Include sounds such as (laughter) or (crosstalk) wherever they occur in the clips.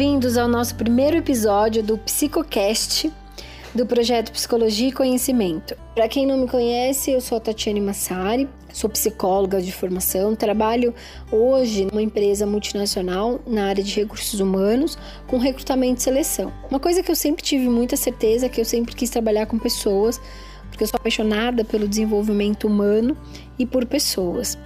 Bem-vindos ao nosso primeiro episódio do Psicocast do projeto Psicologia e Conhecimento. Para quem não me conhece, eu sou a Tatiane Massari, sou psicóloga de formação, trabalho hoje numa empresa multinacional na área de recursos humanos com recrutamento e seleção. Uma coisa que eu sempre tive muita certeza é que eu sempre quis trabalhar com pessoas, porque eu sou apaixonada pelo desenvolvimento humano e por pessoas.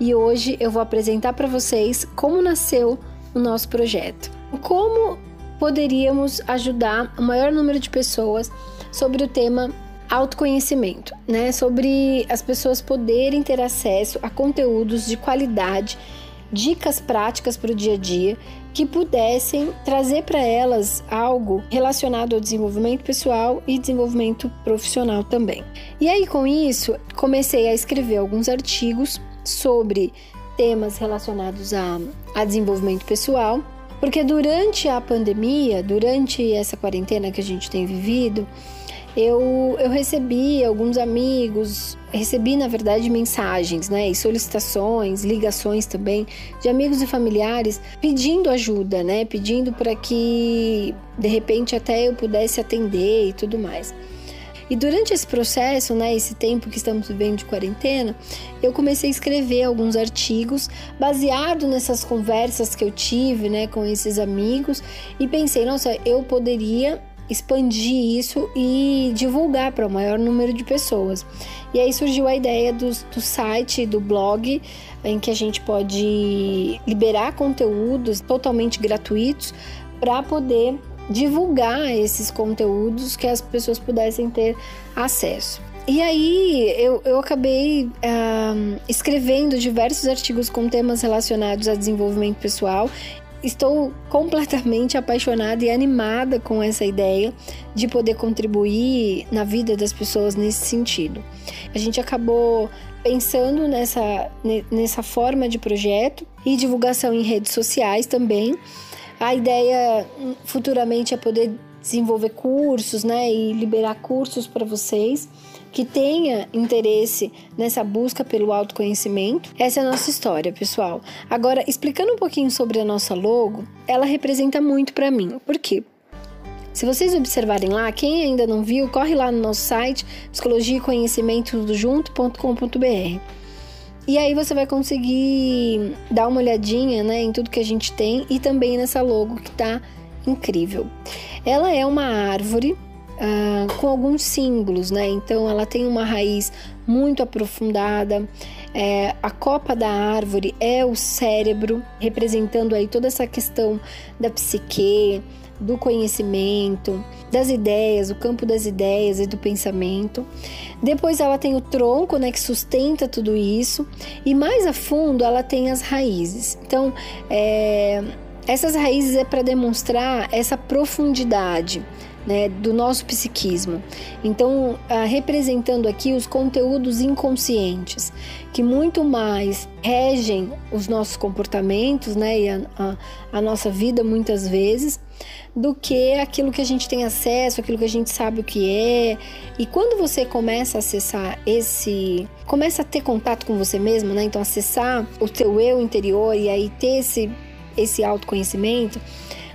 E hoje eu vou apresentar para vocês como nasceu o nosso projeto. Como poderíamos ajudar o maior número de pessoas sobre o tema autoconhecimento, né? Sobre as pessoas poderem ter acesso a conteúdos de qualidade, dicas práticas para o dia a dia que pudessem trazer para elas algo relacionado ao desenvolvimento pessoal e desenvolvimento profissional também. E aí com isso, comecei a escrever alguns artigos sobre temas relacionados a, a desenvolvimento pessoal, porque durante a pandemia, durante essa quarentena que a gente tem vivido, eu, eu recebi alguns amigos, recebi na verdade mensagens, né, e solicitações, ligações também de amigos e familiares pedindo ajuda, né, pedindo para que de repente até eu pudesse atender e tudo mais. E durante esse processo, né, esse tempo que estamos vivendo de quarentena, eu comecei a escrever alguns artigos baseado nessas conversas que eu tive, né, com esses amigos e pensei, nossa, eu poderia expandir isso e divulgar para o maior número de pessoas. E aí surgiu a ideia do, do site, do blog, em que a gente pode liberar conteúdos totalmente gratuitos para poder divulgar esses conteúdos que as pessoas pudessem ter acesso. E aí eu, eu acabei uh, escrevendo diversos artigos com temas relacionados a desenvolvimento pessoal. Estou completamente apaixonada e animada com essa ideia de poder contribuir na vida das pessoas nesse sentido. A gente acabou pensando nessa, nessa forma de projeto e divulgação em redes sociais também. A ideia hum, futuramente é poder desenvolver cursos, né, e liberar cursos para vocês que tenha interesse nessa busca pelo autoconhecimento. Essa é a nossa história, pessoal. Agora, explicando um pouquinho sobre a nossa logo, ela representa muito para mim. Por quê? Se vocês observarem lá, quem ainda não viu, corre lá no nosso site psicologia e aí você vai conseguir dar uma olhadinha, né, em tudo que a gente tem e também nessa logo que tá incrível. Ela é uma árvore Uh, com alguns símbolos, né? Então ela tem uma raiz muito aprofundada. É, a copa da árvore é o cérebro, representando aí toda essa questão da psique, do conhecimento, das ideias, o campo das ideias e do pensamento. Depois ela tem o tronco, né, que sustenta tudo isso, e mais a fundo ela tem as raízes. Então, é, essas raízes é para demonstrar essa profundidade. Né, do nosso psiquismo. Então, ah, representando aqui os conteúdos inconscientes, que muito mais regem os nossos comportamentos né, e a, a, a nossa vida muitas vezes, do que aquilo que a gente tem acesso, aquilo que a gente sabe o que é. E quando você começa a acessar esse, começa a ter contato com você mesmo, né? Então acessar o teu eu interior e aí ter esse esse autoconhecimento,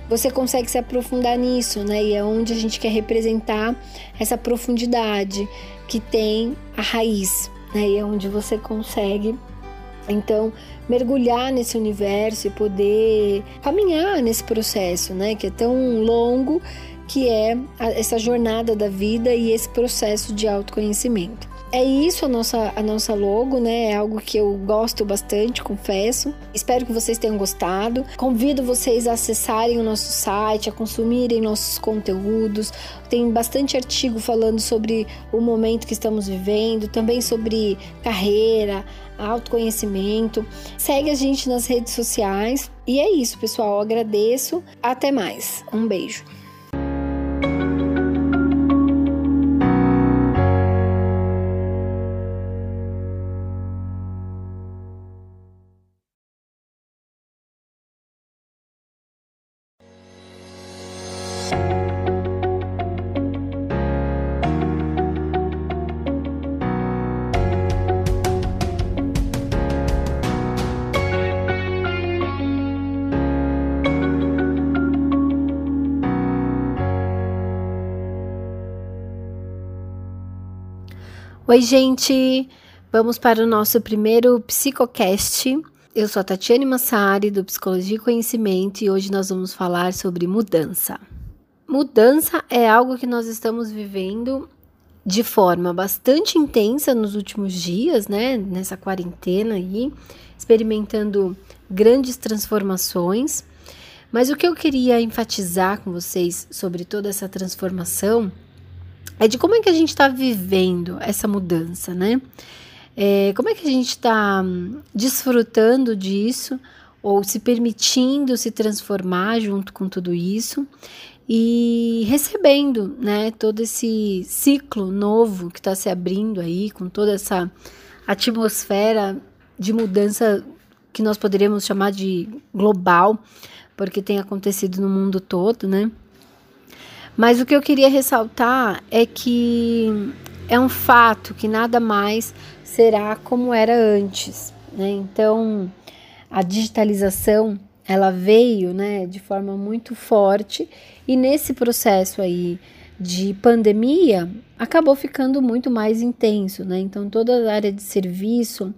você consegue se aprofundar nisso, né? E é onde a gente quer representar essa profundidade que tem a raiz, né? E é onde você consegue então, mergulhar nesse universo e poder caminhar nesse processo, né, que é tão longo, que é essa jornada da vida e esse processo de autoconhecimento. É isso a nossa, a nossa logo, né? É algo que eu gosto bastante, confesso. Espero que vocês tenham gostado. Convido vocês a acessarem o nosso site, a consumirem nossos conteúdos. Tem bastante artigo falando sobre o momento que estamos vivendo, também sobre carreira, autoconhecimento. Segue a gente nas redes sociais. E é isso, pessoal. Eu agradeço. Até mais. Um beijo. Oi, gente! Vamos para o nosso primeiro Psicocast. Eu sou a Tatiane Massari, do Psicologia e Conhecimento, e hoje nós vamos falar sobre mudança. Mudança é algo que nós estamos vivendo de forma bastante intensa nos últimos dias, né? Nessa quarentena aí, experimentando grandes transformações. Mas o que eu queria enfatizar com vocês sobre toda essa transformação é de como é que a gente está vivendo essa mudança, né? É, como é que a gente está hum, desfrutando disso ou se permitindo se transformar junto com tudo isso e recebendo, né, todo esse ciclo novo que está se abrindo aí com toda essa atmosfera de mudança que nós poderíamos chamar de global, porque tem acontecido no mundo todo, né? Mas o que eu queria ressaltar é que é um fato que nada mais será como era antes, né? Então, a digitalização ela veio, né, de forma muito forte e nesse processo aí de pandemia acabou ficando muito mais intenso, né? Então, toda a área de serviço,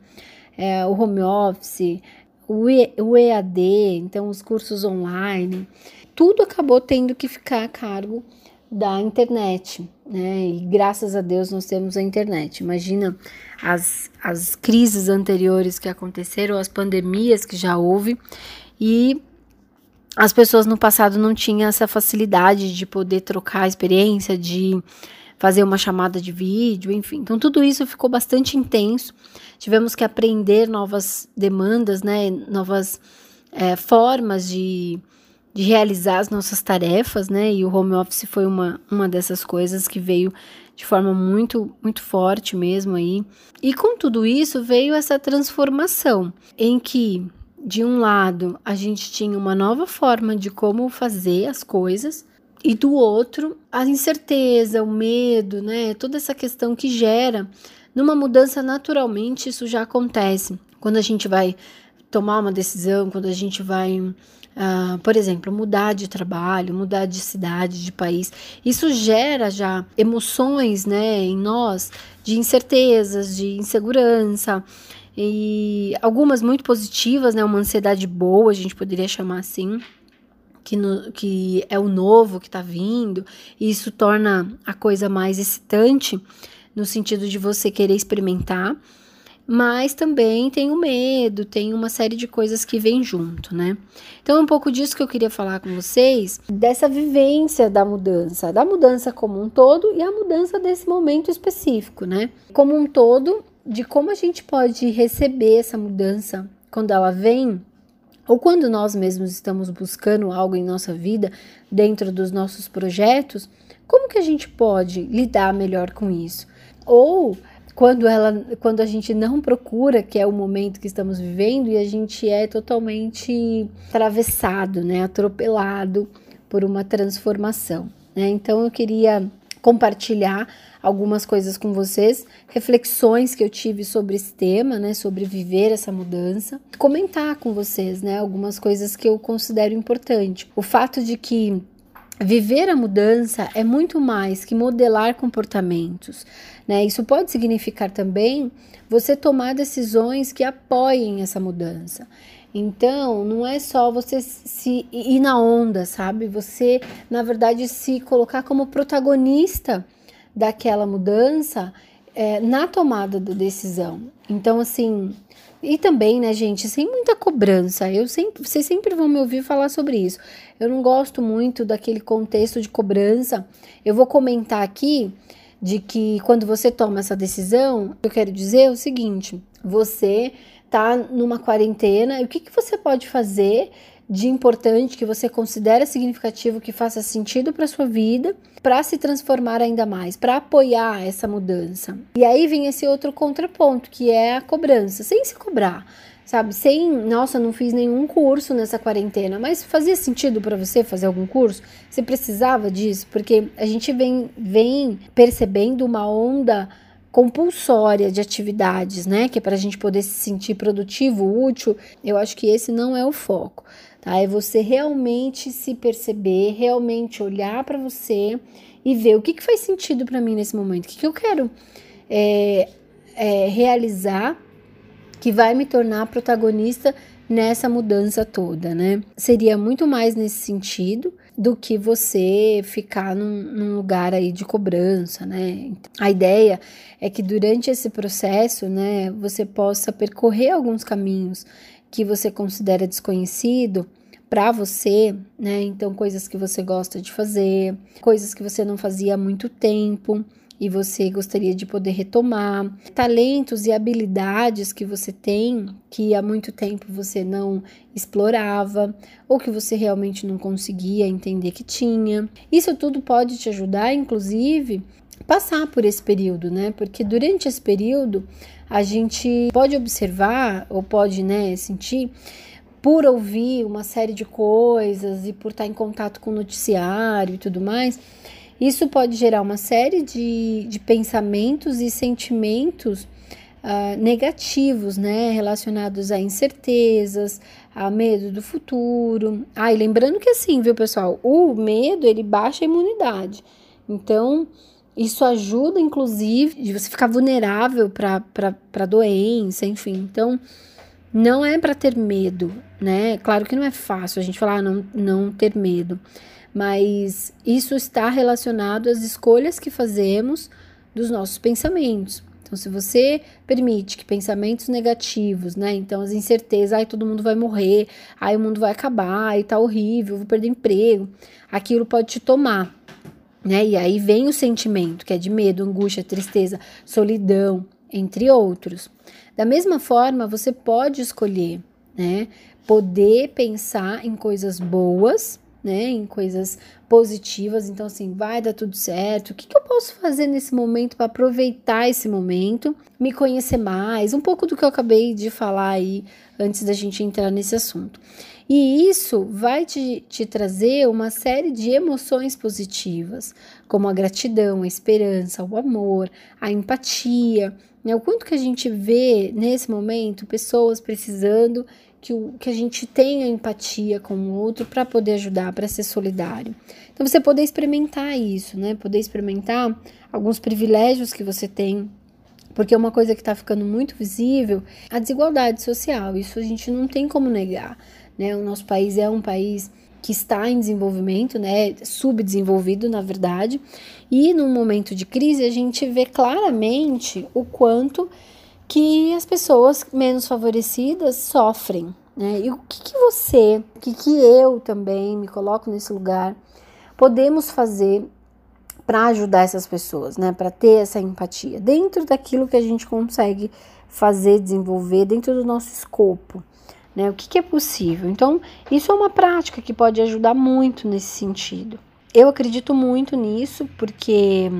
é, o home office, o, EAD, então os cursos online, tudo acabou tendo que ficar a cargo da internet, né? E graças a Deus nós temos a internet. Imagina as, as crises anteriores que aconteceram, as pandemias que já houve, e as pessoas no passado não tinham essa facilidade de poder trocar a experiência, de fazer uma chamada de vídeo, enfim. Então tudo isso ficou bastante intenso. Tivemos que aprender novas demandas, né? Novas é, formas de de realizar as nossas tarefas, né? E o home office foi uma, uma dessas coisas que veio de forma muito, muito forte mesmo aí. E com tudo isso veio essa transformação em que, de um lado, a gente tinha uma nova forma de como fazer as coisas, e do outro, a incerteza, o medo, né? Toda essa questão que gera. Numa mudança, naturalmente, isso já acontece. Quando a gente vai tomar uma decisão, quando a gente vai Uh, por exemplo, mudar de trabalho, mudar de cidade, de país. Isso gera já emoções né, em nós de incertezas, de insegurança, e algumas muito positivas, né, uma ansiedade boa, a gente poderia chamar assim. Que, no, que é o novo que está vindo, e isso torna a coisa mais excitante no sentido de você querer experimentar mas também tem o medo, tem uma série de coisas que vem junto, né? Então é um pouco disso que eu queria falar com vocês, dessa vivência da mudança, da mudança como um todo e a mudança desse momento específico, né? Como um todo, de como a gente pode receber essa mudança quando ela vem ou quando nós mesmos estamos buscando algo em nossa vida, dentro dos nossos projetos, como que a gente pode lidar melhor com isso? Ou quando ela quando a gente não procura, que é o momento que estamos vivendo e a gente é totalmente atravessado, né, atropelado por uma transformação, né? Então eu queria compartilhar algumas coisas com vocês, reflexões que eu tive sobre esse tema, né, sobre viver essa mudança, comentar com vocês, né, algumas coisas que eu considero importante. O fato de que Viver a mudança é muito mais que modelar comportamentos, né? Isso pode significar também você tomar decisões que apoiem essa mudança. Então, não é só você se ir na onda, sabe? Você, na verdade, se colocar como protagonista daquela mudança é, na tomada da decisão. Então, assim, e também, né, gente, sem muita cobrança. Eu sempre, vocês sempre vão me ouvir falar sobre isso. Eu não gosto muito daquele contexto de cobrança. Eu vou comentar aqui de que quando você toma essa decisão, eu quero dizer o seguinte: você tá numa quarentena, o que, que você pode fazer de importante que você considera significativo, que faça sentido para sua vida, para se transformar ainda mais, para apoiar essa mudança. E aí vem esse outro contraponto, que é a cobrança, sem se cobrar. Sabe, sem, nossa, não fiz nenhum curso nessa quarentena, mas fazia sentido para você fazer algum curso? Você precisava disso? Porque a gente vem, vem percebendo uma onda compulsória de atividades, né? Que é para a gente poder se sentir produtivo, útil. Eu acho que esse não é o foco tá? É você realmente se perceber, realmente olhar para você e ver o que, que faz sentido para mim nesse momento, o que, que eu quero é, é, realizar que vai me tornar protagonista nessa mudança toda, né? Seria muito mais nesse sentido do que você ficar num, num, lugar aí de cobrança, né? A ideia é que durante esse processo, né, você possa percorrer alguns caminhos que você considera desconhecido para você, né? Então, coisas que você gosta de fazer, coisas que você não fazia há muito tempo e você gostaria de poder retomar, talentos e habilidades que você tem que há muito tempo você não explorava ou que você realmente não conseguia entender que tinha. Isso tudo pode te ajudar, inclusive, passar por esse período, né? Porque durante esse período a gente pode observar ou pode, né, sentir por ouvir uma série de coisas e por estar em contato com o noticiário e tudo mais, isso pode gerar uma série de, de pensamentos e sentimentos uh, negativos, né? Relacionados a incertezas, a medo do futuro. Ah, e lembrando que assim, viu, pessoal? O medo, ele baixa a imunidade. Então, isso ajuda, inclusive, de você ficar vulnerável para doença, enfim. Então, não é para ter medo, né? Claro que não é fácil a gente falar ah, não, não ter medo mas isso está relacionado às escolhas que fazemos dos nossos pensamentos. Então, se você permite que pensamentos negativos, né? Então, as incertezas, ai, todo mundo vai morrer, ai, o mundo vai acabar, ai, tá horrível, vou perder emprego, aquilo pode te tomar, né? E aí vem o sentimento, que é de medo, angústia, tristeza, solidão, entre outros. Da mesma forma, você pode escolher, né? Poder pensar em coisas boas né, em coisas positivas. Então, assim, vai dar tudo certo. O que, que eu posso fazer nesse momento para aproveitar esse momento, me conhecer mais? Um pouco do que eu acabei de falar aí antes da gente entrar nesse assunto. E isso vai te, te trazer uma série de emoções positivas, como a gratidão, a esperança, o amor, a empatia. Né? O quanto que a gente vê nesse momento pessoas precisando que, o, que a gente tenha empatia com o outro para poder ajudar, para ser solidário. Então, você poder experimentar isso, né? Poder experimentar alguns privilégios que você tem porque uma coisa que está ficando muito visível a desigualdade social. Isso a gente não tem como negar. Né? O nosso país é um país que está em desenvolvimento, né? subdesenvolvido, na verdade, e num momento de crise a gente vê claramente o quanto que as pessoas menos favorecidas sofrem. Né? E o que, que você, o que, que eu também me coloco nesse lugar, podemos fazer para ajudar essas pessoas, né? Para ter essa empatia dentro daquilo que a gente consegue fazer, desenvolver dentro do nosso escopo, né? O que, que é possível. Então, isso é uma prática que pode ajudar muito nesse sentido. Eu acredito muito nisso porque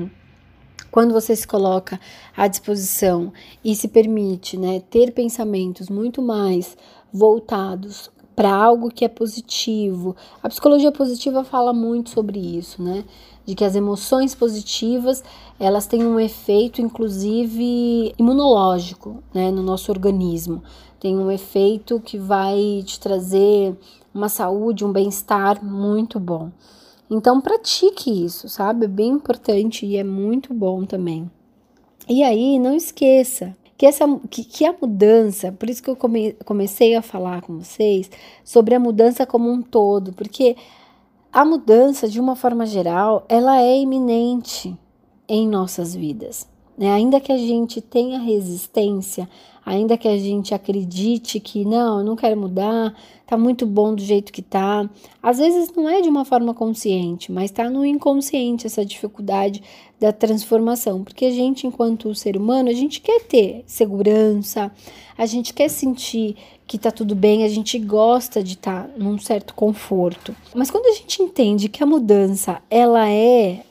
quando você se coloca à disposição e se permite né, ter pensamentos muito mais voltados para algo que é positivo. A psicologia positiva fala muito sobre isso, né? De que as emoções positivas, elas têm um efeito inclusive imunológico, né, no nosso organismo. Tem um efeito que vai te trazer uma saúde, um bem-estar muito bom. Então pratique isso, sabe? É bem importante e é muito bom também. E aí, não esqueça que, essa, que, que a mudança, por isso que eu come, comecei a falar com vocês sobre a mudança como um todo, porque a mudança, de uma forma geral, ela é iminente em nossas vidas. Né? Ainda que a gente tenha resistência, ainda que a gente acredite que não, eu não quero mudar, tá muito bom do jeito que tá. Às vezes não é de uma forma consciente, mas tá no inconsciente essa dificuldade da transformação, porque a gente, enquanto ser humano, a gente quer ter segurança, a gente quer sentir que tá tudo bem, a gente gosta de estar tá num certo conforto. Mas quando a gente entende que a mudança, ela é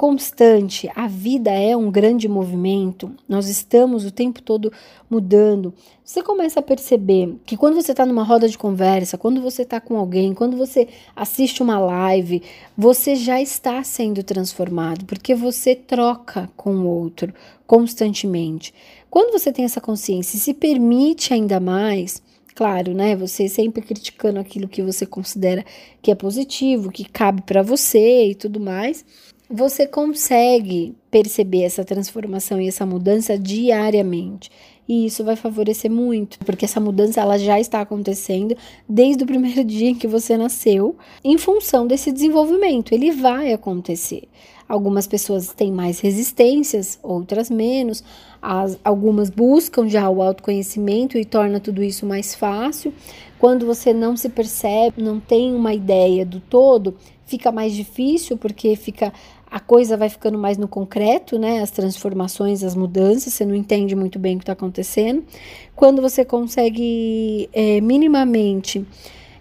constante, a vida é um grande movimento, nós estamos o tempo todo mudando. Você começa a perceber que quando você está numa roda de conversa, quando você está com alguém, quando você assiste uma live, você já está sendo transformado, porque você troca com o outro constantemente. Quando você tem essa consciência e se permite ainda mais, claro, né? Você sempre criticando aquilo que você considera que é positivo, que cabe para você e tudo mais você consegue perceber essa transformação e essa mudança diariamente. E isso vai favorecer muito, porque essa mudança ela já está acontecendo desde o primeiro (laughs) dia em que você nasceu, em função desse desenvolvimento. Ele vai acontecer. Algumas pessoas têm mais resistências, outras menos. As, algumas buscam já o autoconhecimento e torna tudo isso mais fácil. Quando você não se percebe, não tem uma ideia do todo, fica mais difícil porque fica a coisa vai ficando mais no concreto, né? As transformações, as mudanças, você não entende muito bem o que está acontecendo. Quando você consegue é, minimamente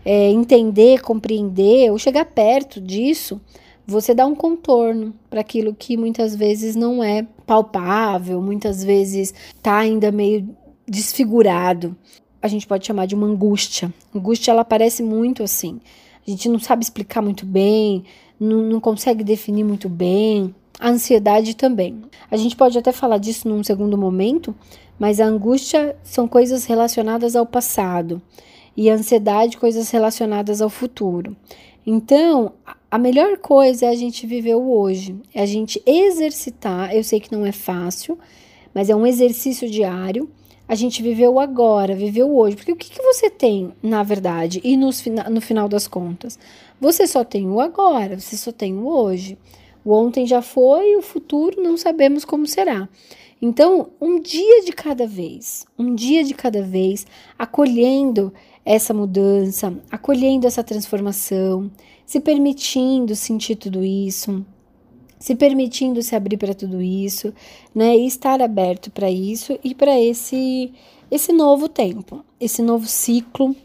é, entender, compreender ou chegar perto disso, você dá um contorno para aquilo que muitas vezes não é palpável, muitas vezes está ainda meio desfigurado. A gente pode chamar de uma angústia. Angústia ela aparece muito assim. A gente não sabe explicar muito bem, não, não consegue definir muito bem. A ansiedade também. A gente pode até falar disso num segundo momento, mas a angústia são coisas relacionadas ao passado e a ansiedade, coisas relacionadas ao futuro. Então, a melhor coisa é a gente viver o hoje, é a gente exercitar. Eu sei que não é fácil, mas é um exercício diário. A gente viveu agora, viveu hoje. Porque o que, que você tem, na verdade, e no, no final das contas? Você só tem o agora, você só tem o hoje. O ontem já foi, o futuro não sabemos como será. Então, um dia de cada vez, um dia de cada vez, acolhendo essa mudança, acolhendo essa transformação, se permitindo sentir tudo isso, se permitindo se abrir para tudo isso, né? E estar aberto para isso e para esse esse novo tempo, esse novo ciclo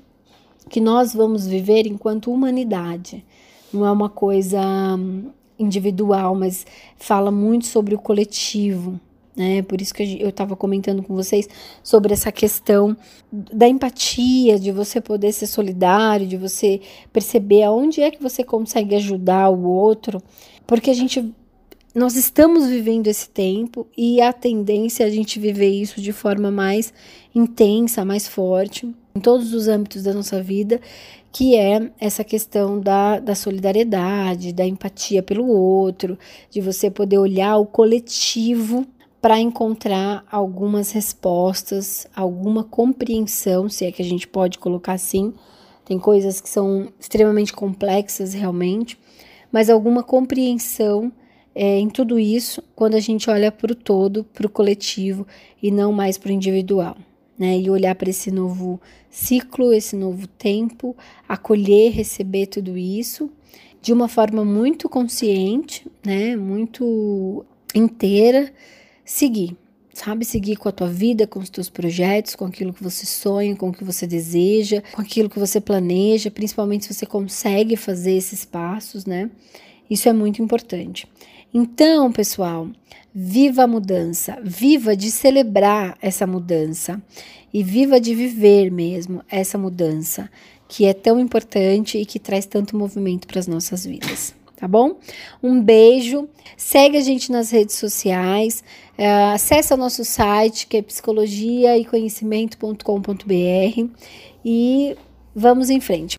que nós vamos viver enquanto humanidade. Não é uma coisa hum, individual, mas fala muito sobre o coletivo, né? Por isso que eu estava comentando com vocês sobre essa questão da empatia, de você poder ser solidário, de você perceber aonde é que você consegue ajudar o outro, porque a gente nós estamos vivendo esse tempo e a tendência é a gente viver isso de forma mais intensa, mais forte em todos os âmbitos da nossa vida, que é essa questão da, da solidariedade, da empatia pelo outro, de você poder olhar o coletivo para encontrar algumas respostas, alguma compreensão, se é que a gente pode colocar assim. Tem coisas que são extremamente complexas realmente, mas alguma compreensão é, em tudo isso quando a gente olha para o todo, para o coletivo e não mais para o individual né? E olhar para esse novo ciclo, esse novo tempo, acolher, receber tudo isso de uma forma muito consciente, né? Muito inteira, seguir, sabe? Seguir com a tua vida, com os teus projetos, com aquilo que você sonha, com o que você deseja, com aquilo que você planeja, principalmente se você consegue fazer esses passos, né? Isso é muito importante. Então, pessoal, viva a mudança, viva de celebrar essa mudança e viva de viver mesmo essa mudança que é tão importante e que traz tanto movimento para as nossas vidas. Tá bom? Um beijo. Segue a gente nas redes sociais. Uh, acesse o nosso site que é psicologia e e vamos em frente.